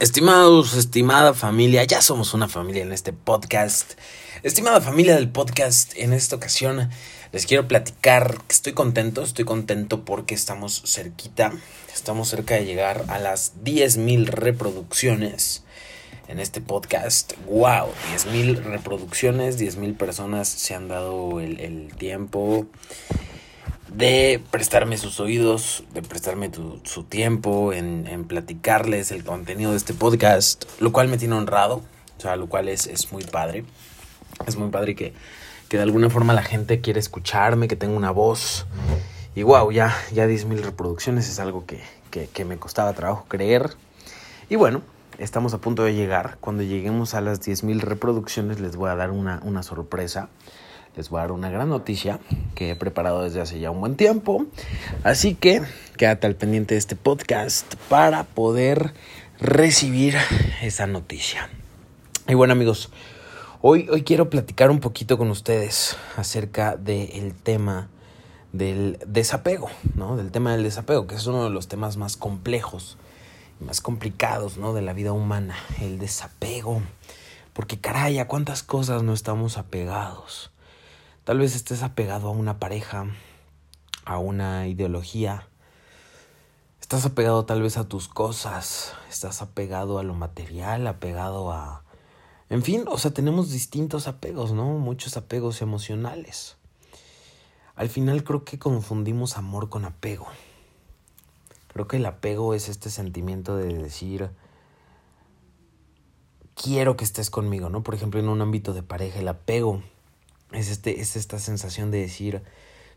Estimados, estimada familia, ya somos una familia en este podcast. Estimada familia del podcast, en esta ocasión les quiero platicar que estoy contento, estoy contento porque estamos cerquita, estamos cerca de llegar a las 10.000 reproducciones en este podcast. ¡Wow! 10.000 reproducciones, 10.000 personas se han dado el, el tiempo de prestarme sus oídos, de prestarme su tiempo en, en, platicarles el contenido de este podcast, lo cual me tiene honrado, o sea, lo cual es, es muy padre. Es muy padre que, que, de alguna forma la gente quiere escucharme, que tengo una voz. Y wow, ya, ya 10.000 reproducciones es algo que, que, que me costaba trabajo creer. Y bueno, estamos a punto de llegar. Cuando lleguemos a las 10.000 reproducciones les voy a dar una, una sorpresa les voy a dar una gran noticia que he preparado desde hace ya un buen tiempo. Así que quédate al pendiente de este podcast para poder recibir esa noticia. Y bueno amigos, hoy, hoy quiero platicar un poquito con ustedes acerca del tema del desapego, ¿no? Del tema del desapego, que es uno de los temas más complejos y más complicados, ¿no? De la vida humana, el desapego. Porque caray, cuántas cosas no estamos apegados. Tal vez estés apegado a una pareja, a una ideología. Estás apegado tal vez a tus cosas, estás apegado a lo material, apegado a... En fin, o sea, tenemos distintos apegos, ¿no? Muchos apegos emocionales. Al final creo que confundimos amor con apego. Creo que el apego es este sentimiento de decir, quiero que estés conmigo, ¿no? Por ejemplo, en un ámbito de pareja, el apego es, este, es esta sensación de decir,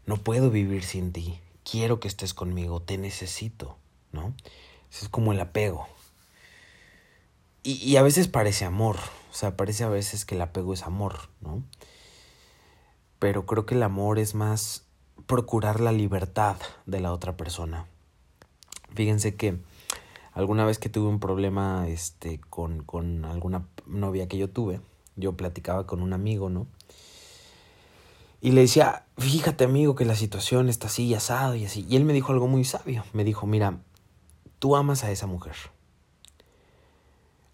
no puedo vivir sin ti, quiero que estés conmigo, te necesito, ¿no? es como el apego. Y, y, a veces parece amor, o sea, parece a veces que el apego es amor, ¿no? Pero creo que el amor es más procurar la libertad de la otra persona. Fíjense que alguna vez que tuve un problema este, con, con alguna novia que yo tuve, yo platicaba con un amigo, ¿no? Y le decía, fíjate amigo que la situación está así y asado y así. Y él me dijo algo muy sabio. Me dijo, mira, tú amas a esa mujer.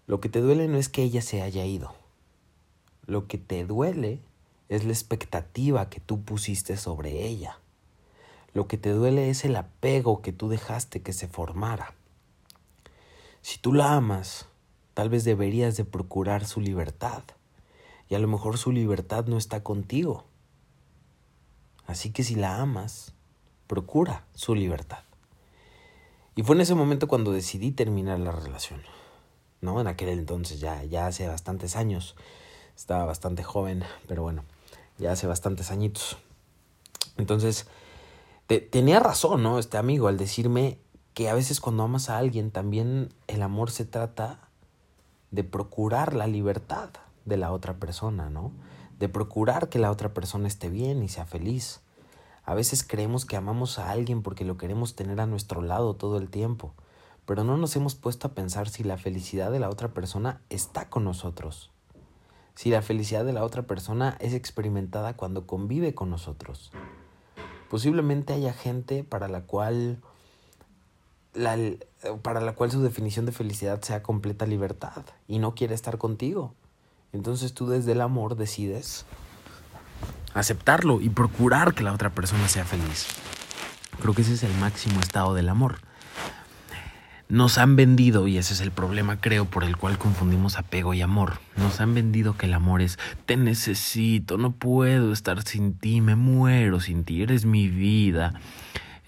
Lo que te duele no es que ella se haya ido. Lo que te duele es la expectativa que tú pusiste sobre ella. Lo que te duele es el apego que tú dejaste que se formara. Si tú la amas, tal vez deberías de procurar su libertad. Y a lo mejor su libertad no está contigo Así que si la amas, procura su libertad. Y fue en ese momento cuando decidí terminar la relación. ¿No? En aquel entonces, ya, ya hace bastantes años. Estaba bastante joven, pero bueno, ya hace bastantes añitos. Entonces, tenía razón, ¿no? Este amigo al decirme que a veces cuando amas a alguien también el amor se trata de procurar la libertad de la otra persona, ¿no? De procurar que la otra persona esté bien y sea feliz. A veces creemos que amamos a alguien porque lo queremos tener a nuestro lado todo el tiempo, pero no nos hemos puesto a pensar si la felicidad de la otra persona está con nosotros, si la felicidad de la otra persona es experimentada cuando convive con nosotros. Posiblemente haya gente para la cual la, para la cual su definición de felicidad sea completa libertad y no quiere estar contigo. Entonces tú desde el amor decides aceptarlo y procurar que la otra persona sea feliz. Creo que ese es el máximo estado del amor. Nos han vendido, y ese es el problema creo por el cual confundimos apego y amor, nos han vendido que el amor es te necesito, no puedo estar sin ti, me muero sin ti, eres mi vida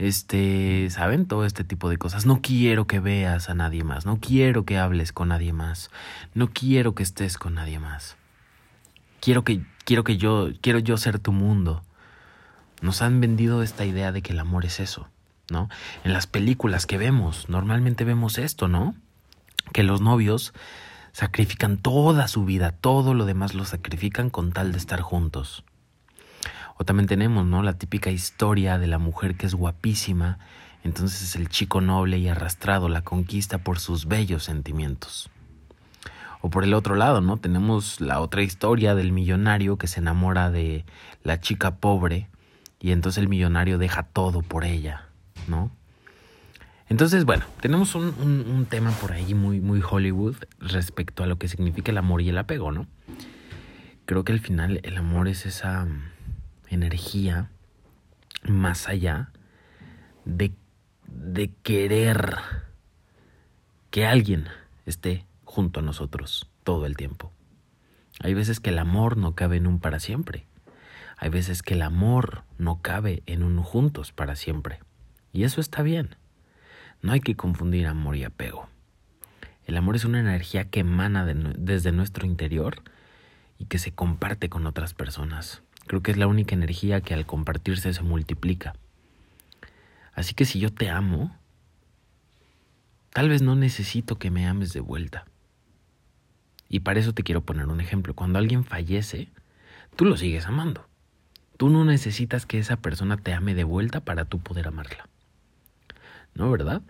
este, ¿saben? Todo este tipo de cosas. No quiero que veas a nadie más, no quiero que hables con nadie más, no quiero que estés con nadie más. Quiero que, quiero que yo, quiero yo ser tu mundo. Nos han vendido esta idea de que el amor es eso, ¿no? En las películas que vemos, normalmente vemos esto, ¿no? Que los novios sacrifican toda su vida, todo lo demás lo sacrifican con tal de estar juntos. O también tenemos, ¿no? La típica historia de la mujer que es guapísima, entonces es el chico noble y arrastrado la conquista por sus bellos sentimientos. O por el otro lado, ¿no? Tenemos la otra historia del millonario que se enamora de la chica pobre y entonces el millonario deja todo por ella, ¿no? Entonces, bueno, tenemos un, un, tema por ahí muy, muy Hollywood respecto a lo que significa el amor y el apego, ¿no? Creo que al final el amor es esa energía más allá de, de querer que alguien esté junto a nosotros todo el tiempo. Hay veces que el amor no cabe en un para siempre. Hay veces que el amor no cabe en un juntos para siempre. Y eso está bien. No hay que confundir amor y apego. El amor es una energía que emana desde nuestro interior y que se comparte con otras personas. Creo que es la única energía que al compartirse se multiplica. Así que si yo te amo, tal vez no necesito que me ames de vuelta. Y para eso te quiero poner un ejemplo. Cuando alguien fallece, tú lo sigues amando. Tú no necesitas que esa persona te ame de vuelta para tú poder amarla. ¿no? ¿Verdad?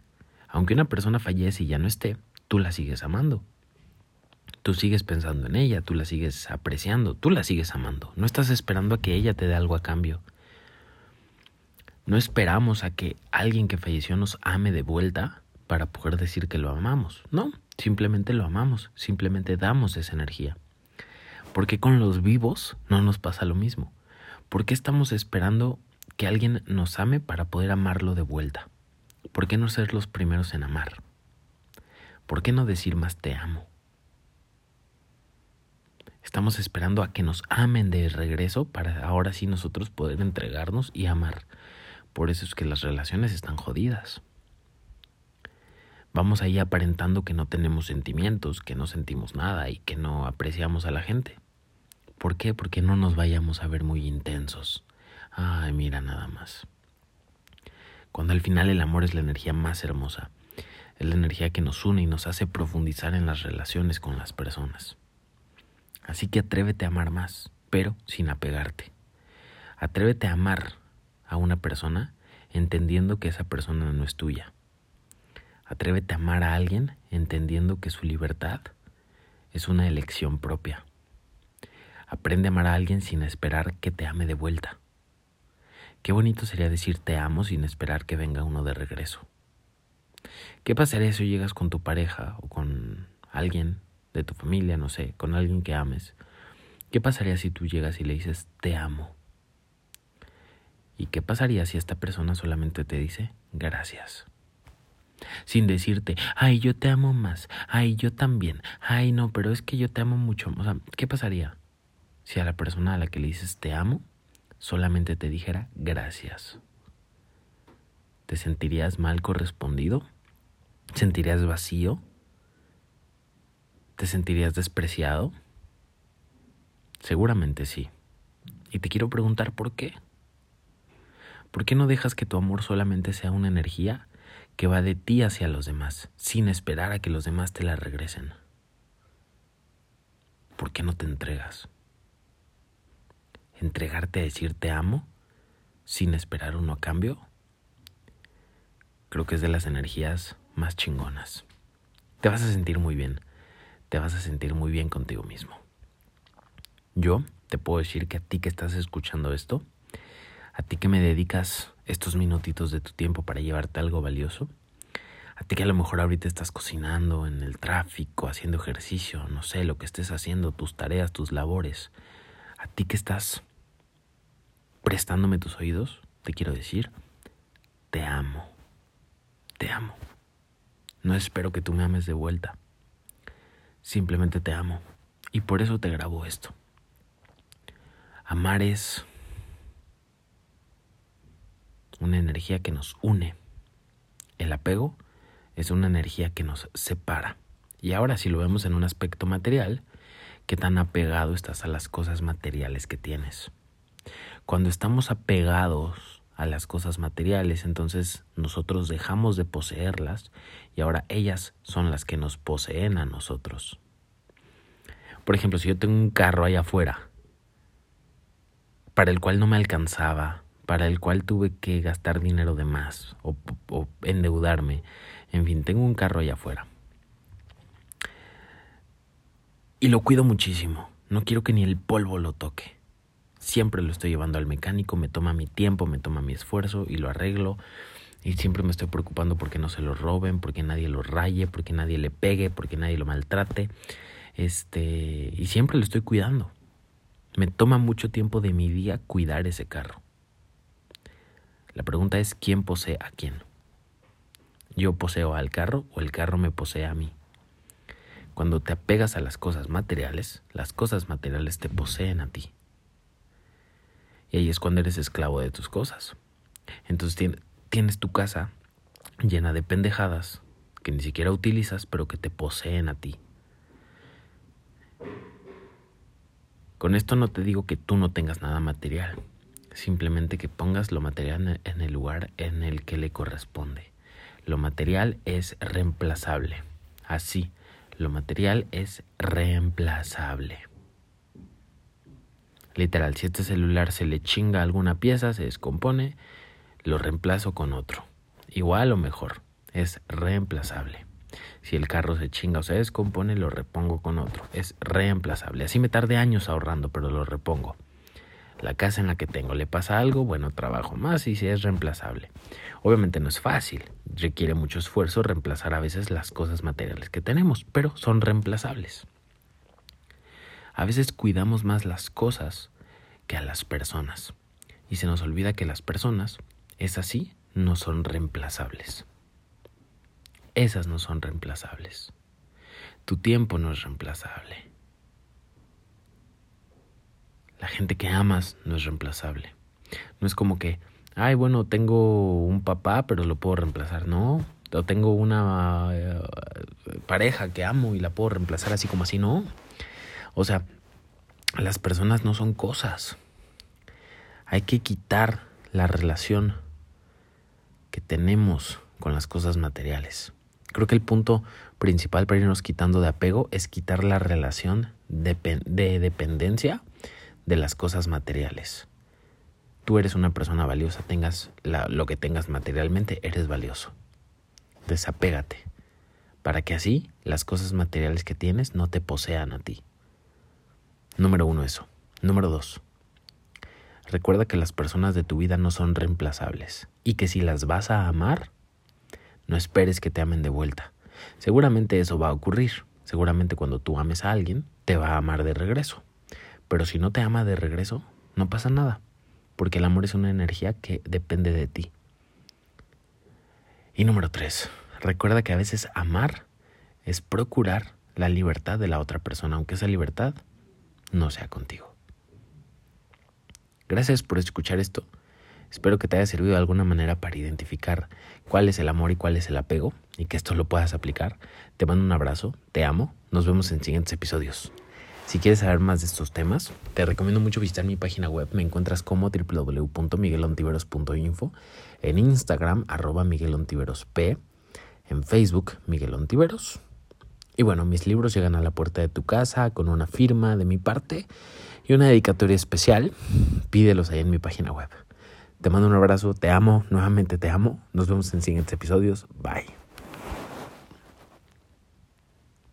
Aunque una persona fallece y ya no esté, tú la sigues amando. Tú sigues pensando en ella, tú la sigues apreciando, tú la sigues amando. No estás esperando a que ella te dé algo a cambio. No esperamos a que alguien que falleció nos ame de vuelta para poder decir que lo amamos. No, simplemente lo amamos, simplemente damos esa energía. Porque con los vivos no nos pasa lo mismo. ¿Por qué estamos esperando que alguien nos ame para poder amarlo de vuelta? ¿Por qué no ser los primeros en amar? ¿Por qué no decir más te amo? Estamos esperando a que nos amen de regreso para ahora sí nosotros poder entregarnos y amar. Por eso es que las relaciones están jodidas. Vamos ahí aparentando que no tenemos sentimientos, que no sentimos nada y que no apreciamos a la gente. ¿Por qué? Porque no nos vayamos a ver muy intensos. Ay, mira nada más cuando al final el amor es la energía más hermosa, es la energía que nos une y nos hace profundizar en las relaciones con las personas. Así que atrévete a amar más, pero sin apegarte. Atrévete a amar a una persona entendiendo que esa persona no es tuya. Atrévete a amar a alguien entendiendo que su libertad es una elección propia. Aprende a amar a alguien sin esperar que te ame de vuelta. Qué bonito sería decir te amo sin esperar que venga uno de regreso. ¿Qué pasaría si llegas con tu pareja o con alguien de tu familia, no sé, con alguien que ames? ¿Qué pasaría si tú llegas y le dices te amo? ¿Y qué pasaría si esta persona solamente te dice gracias? Sin decirte, ay, yo te amo más, ay, yo también, ay, no, pero es que yo te amo mucho. O sea, ¿qué pasaría si a la persona a la que le dices te amo solamente te dijera gracias? ¿Te sentirías mal correspondido? ¿Sentirías vacío? ¿Te sentirías despreciado? Seguramente sí. Y te quiero preguntar por qué. ¿Por qué no dejas que tu amor solamente sea una energía que va de ti hacia los demás, sin esperar a que los demás te la regresen? ¿Por qué no te entregas? entregarte a decir te amo sin esperar uno a cambio, creo que es de las energías más chingonas. Te vas a sentir muy bien, te vas a sentir muy bien contigo mismo. Yo te puedo decir que a ti que estás escuchando esto, a ti que me dedicas estos minutitos de tu tiempo para llevarte algo valioso, a ti que a lo mejor ahorita estás cocinando en el tráfico, haciendo ejercicio, no sé, lo que estés haciendo, tus tareas, tus labores, a ti que estás prestándome tus oídos, te quiero decir, te amo, te amo. No espero que tú me ames de vuelta, simplemente te amo y por eso te grabo esto. Amar es una energía que nos une. El apego es una energía que nos separa. Y ahora si lo vemos en un aspecto material, ¿qué tan apegado estás a las cosas materiales que tienes? Cuando estamos apegados a las cosas materiales, entonces nosotros dejamos de poseerlas y ahora ellas son las que nos poseen a nosotros. Por ejemplo, si yo tengo un carro allá afuera, para el cual no me alcanzaba, para el cual tuve que gastar dinero de más o, endeudarme, en fin, tengo un carro allá afuera. Y lo cuido muchísimo, no quiero que ni el polvo lo toque. Siempre lo estoy llevando al mecánico, me toma mi tiempo, me toma mi esfuerzo y lo arreglo Y siempre me estoy preocupando porque no se lo roben, porque nadie lo raye, porque nadie le pegue, porque nadie lo maltrate. Este, y siempre lo estoy cuidando. Me toma mucho tiempo de mi día cuidar ese carro. La pregunta es quién posee a quién. ¿Yo poseo al carro o el carro me posee a mí? Cuando te apegas a las cosas materiales, las cosas materiales te poseen a ti. Y ahí es cuando eres esclavo de tus cosas. Entonces tienes tu casa llena de pendejadas que ni siquiera utilizas, pero que te poseen a ti. Con esto no te digo que tú no tengas nada material, simplemente que pongas lo material en el lugar en el que le corresponde. Lo material es reemplazable. Así, lo material es reemplazable. Literal, si este celular se le chinga alguna pieza, se descompone, lo reemplazo con otro. Igual o mejor, es reemplazable. Si el carro se chinga o se descompone, lo repongo con otro. Es reemplazable. Así me tarde años ahorrando, pero lo repongo. La casa en la que tengo le pasa algo, bueno, trabajo más y si es reemplazable. Obviamente no es fácil, requiere mucho esfuerzo reemplazar a veces las cosas materiales que tenemos, pero son reemplazables. A veces cuidamos más las cosas que a las personas y se nos olvida que las personas, es así, no son reemplazables. Esas no son reemplazables. Tu tiempo no es reemplazable. La gente que amas no es reemplazable. No es como que, ay, bueno, tengo un papá, pero lo puedo reemplazar. No, o tengo una eh, pareja que amo y la puedo reemplazar así como así. No. O sea, las personas no son cosas. Hay que quitar la relación que tenemos con las cosas materiales. Creo que el punto principal para irnos quitando de apego es quitar la relación de, dependencia de las cosas materiales. Tú eres una persona valiosa, tengas lo que tengas materialmente, eres valioso. Desapégate, para que así las cosas materiales que tienes no te posean a ti. Número uno eso. Número dos. Recuerda que las personas de tu vida no son reemplazables y que si las vas a amar, no esperes que te amen de vuelta. Seguramente eso va a ocurrir. Seguramente cuando tú ames a alguien, te va a amar de regreso. Pero si no te ama de regreso, no pasa nada. Porque el amor es una energía que depende de ti. Y número tres, recuerda que a veces amar es procurar la libertad de la otra persona, aunque esa libertad no sea contigo. Gracias por escuchar esto. Espero que te haya servido de alguna manera para identificar cuál es el amor y cuál es el apego y que esto lo puedas aplicar. Te mando un abrazo, te amo, nos vemos en siguientes episodios. Si quieres saber más de estos temas, te recomiendo mucho visitar mi página web. Me encuentras como www.miguelontiveros.info, en Instagram arroba miguelontiverosp, en Facebook Miguel Y bueno, mis libros llegan a la puerta de tu casa con una firma de mi parte y una dedicatoria especial. Pídelos ahí en mi página web. Te mando un abrazo, te amo, nuevamente te amo. Nos vemos en siguientes episodios. Bye.